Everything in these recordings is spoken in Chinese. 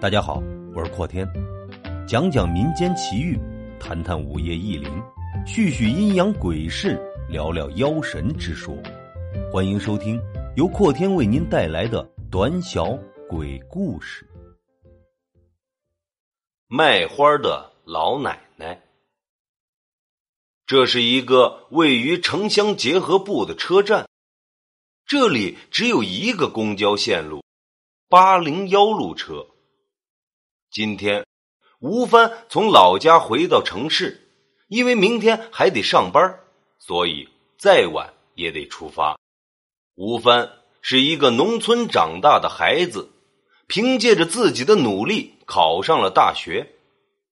大家好，我是阔天，讲讲民间奇遇，谈谈午夜异灵，叙叙阴阳鬼事，聊聊妖神之说。欢迎收听由阔天为您带来的短小鬼故事。卖花的老奶奶。这是一个位于城乡结合部的车站，这里只有一个公交线路——八零幺路车。今天，吴帆从老家回到城市，因为明天还得上班，所以再晚也得出发。吴帆是一个农村长大的孩子，凭借着自己的努力考上了大学。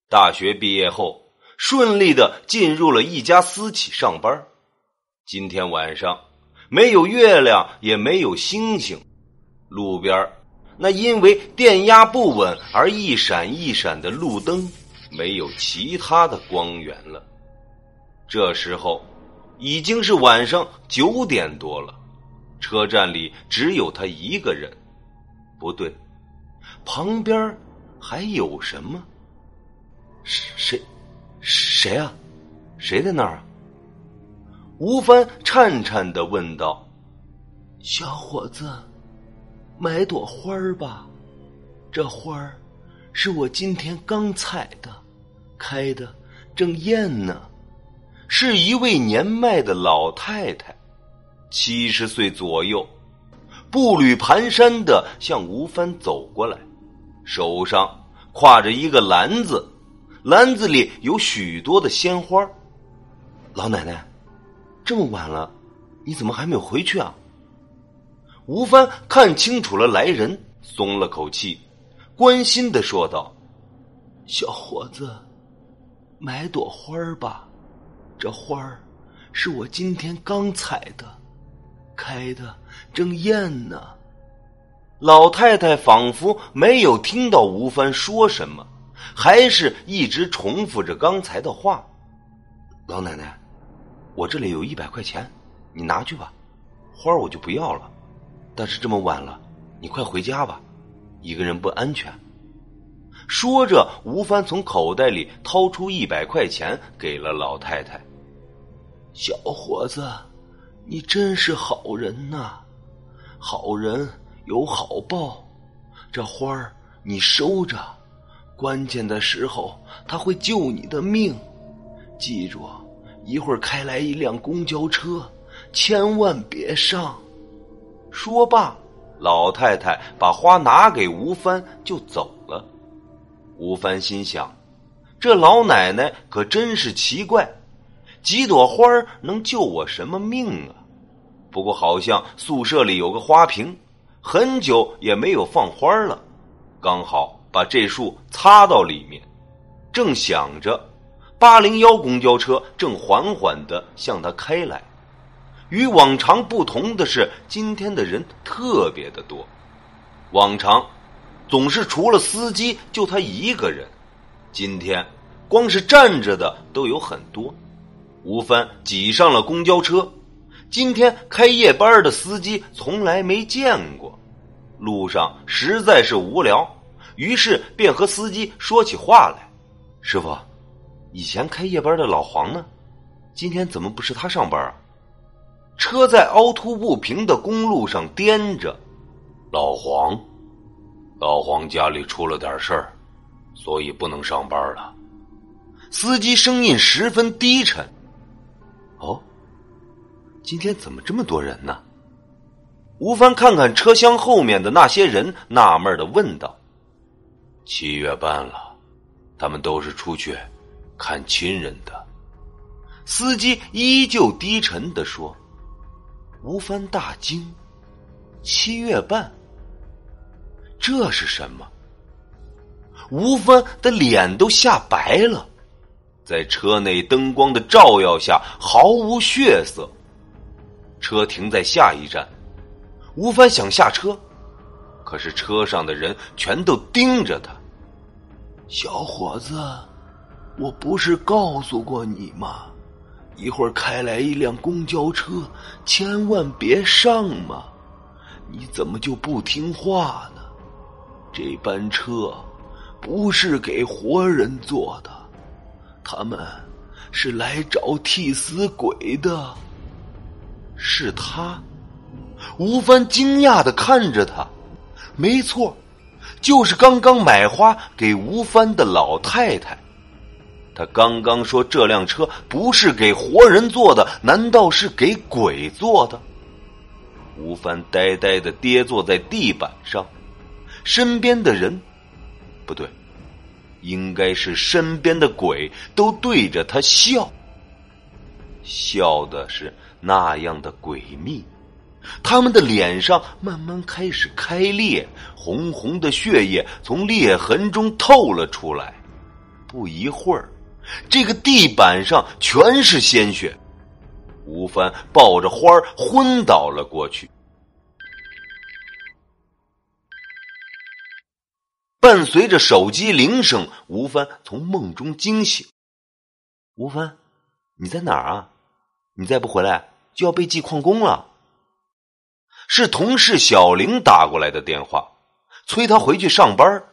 大学毕业后。顺利的进入了一家私企上班。今天晚上没有月亮，也没有星星，路边那因为电压不稳而一闪一闪的路灯，没有其他的光源了。这时候已经是晚上九点多了，车站里只有他一个人。不对，旁边还有什么？谁？谁啊？谁在那儿啊？吴帆颤颤的问道：“小伙子，买朵花吧，这花儿是我今天刚采的，开的正艳呢。”是一位年迈的老太太，七十岁左右，步履蹒跚的向吴帆走过来，手上挎着一个篮子。篮子里有许多的鲜花。老奶奶，这么晚了，你怎么还没有回去啊？吴帆看清楚了来人，松了口气，关心的说道：“小伙子，买朵花吧，这花儿是我今天刚采的，开的正艳呢。”老太太仿佛没有听到吴帆说什么。还是一直重复着刚才的话，老奶奶，我这里有一百块钱，你拿去吧，花我就不要了。但是这么晚了，你快回家吧，一个人不安全。说着，吴帆从口袋里掏出一百块钱给了老太太。小伙子，你真是好人呐，好人有好报，这花儿你收着。关键的时候，他会救你的命。记住，一会儿开来一辆公交车，千万别上。说罢，老太太把花拿给吴帆就走了。吴帆心想：这老奶奶可真是奇怪，几朵花能救我什么命啊？不过好像宿舍里有个花瓶，很久也没有放花了，刚好。把这束插到里面，正想着，八零幺公交车正缓缓的向他开来。与往常不同的是，今天的人特别的多。往常总是除了司机就他一个人，今天光是站着的都有很多。吴帆挤上了公交车。今天开夜班的司机从来没见过，路上实在是无聊。于是便和司机说起话来：“师傅，以前开夜班的老黄呢？今天怎么不是他上班啊？”车在凹凸不平的公路上颠着，老黄，老黄家里出了点事儿，所以不能上班了。司机声音十分低沉。哦，今天怎么这么多人呢？吴帆看看车厢后面的那些人，纳闷的问道。七月半了，他们都是出去看亲人的。司机依旧低沉的说：“吴帆大惊，七月半，这是什么？”吴帆的脸都吓白了，在车内灯光的照耀下毫无血色。车停在下一站，吴帆想下车。可是车上的人全都盯着他。小伙子，我不是告诉过你吗？一会儿开来一辆公交车，千万别上嘛！你怎么就不听话呢？这班车不是给活人做的，他们是来找替死鬼的。是他？吴帆惊讶的看着他，没错，就是刚刚买花给吴帆的老太太。他刚刚说这辆车不是给活人坐的，难道是给鬼坐的？吴凡呆呆的跌坐在地板上，身边的人，不对，应该是身边的鬼都对着他笑，笑的是那样的诡秘，他们的脸上慢慢开始开裂，红红的血液从裂痕中透了出来，不一会儿。这个地板上全是鲜血，吴帆抱着花儿昏倒了过去。伴随着手机铃声，吴帆从梦中惊醒。吴帆，你在哪儿啊？你再不回来，就要被记旷工了。是同事小玲打过来的电话，催他回去上班。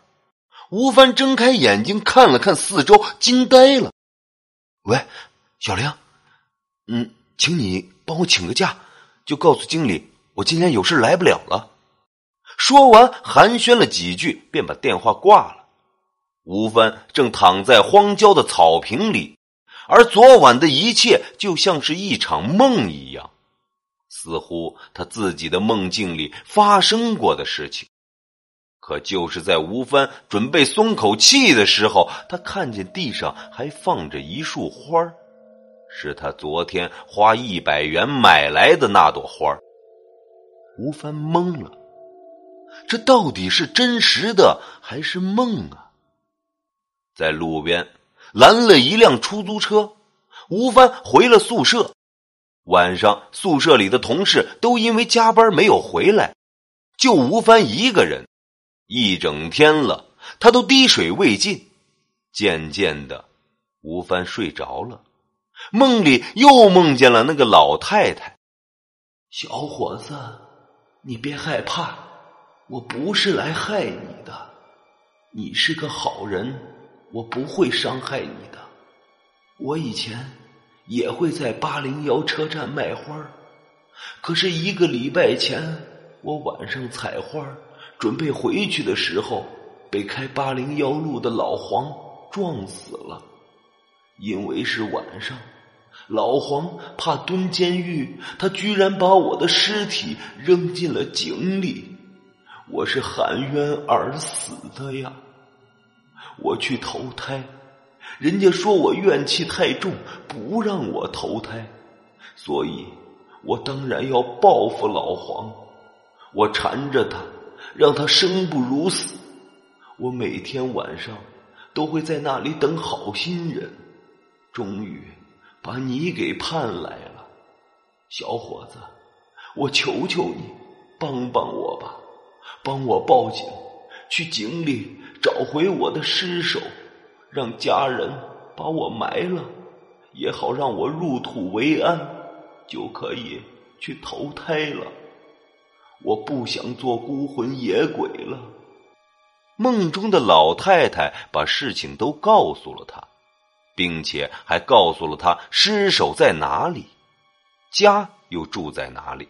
吴帆睁开眼睛看了看四周，惊呆了。喂，小玲，嗯，请你帮我请个假，就告诉经理我今天有事来不了了。说完寒暄了几句，便把电话挂了。吴帆正躺在荒郊的草坪里，而昨晚的一切就像是一场梦一样，似乎他自己的梦境里发生过的事情。可就是在吴帆准备松口气的时候，他看见地上还放着一束花是他昨天花一百元买来的那朵花吴帆懵了，这到底是真实的还是梦啊？在路边拦了一辆出租车，吴帆回了宿舍。晚上宿舍里的同事都因为加班没有回来，就吴帆一个人。一整天了，他都滴水未进。渐渐的，吴帆睡着了，梦里又梦见了那个老太太。小伙子，你别害怕，我不是来害你的，你是个好人，我不会伤害你的。我以前也会在八零幺车站卖花可是一个礼拜前，我晚上采花准备回去的时候，被开八零幺路的老黄撞死了。因为是晚上，老黄怕蹲监狱，他居然把我的尸体扔进了井里。我是含冤而死的呀！我去投胎，人家说我怨气太重，不让我投胎，所以我当然要报复老黄。我缠着他。让他生不如死。我每天晚上都会在那里等好心人，终于把你给盼来了，小伙子，我求求你帮帮我吧，帮我报警，去井里找回我的尸首，让家人把我埋了，也好让我入土为安，就可以去投胎了。我不想做孤魂野鬼了。梦中的老太太把事情都告诉了他，并且还告诉了他尸首在哪里，家又住在哪里。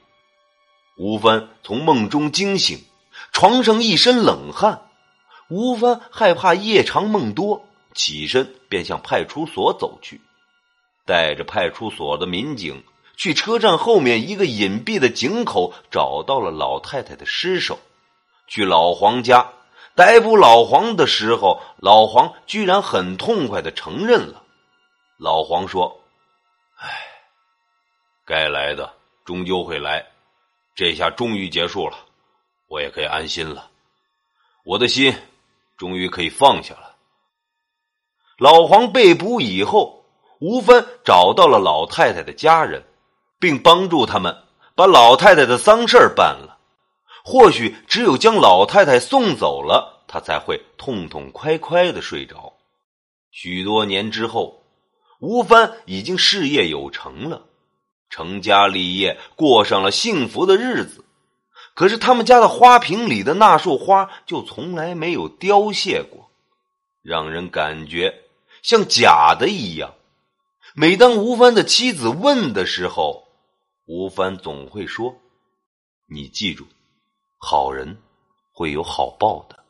吴帆从梦中惊醒，床上一身冷汗。吴帆害怕夜长梦多，起身便向派出所走去，带着派出所的民警。去车站后面一个隐蔽的井口，找到了老太太的尸首。去老黄家逮捕老黄的时候，老黄居然很痛快的承认了。老黄说：“哎，该来的终究会来，这下终于结束了，我也可以安心了。我的心终于可以放下了。”老黄被捕以后，吴芬找到了老太太的家人。并帮助他们把老太太的丧事办了。或许只有将老太太送走了，他才会痛痛快快的睡着。许多年之后，吴帆已经事业有成了，成家立业，过上了幸福的日子。可是他们家的花瓶里的那束花就从来没有凋谢过。让人感觉像假的一样。每当吴帆的妻子问的时候，吴帆总会说：“你记住，好人会有好报的。”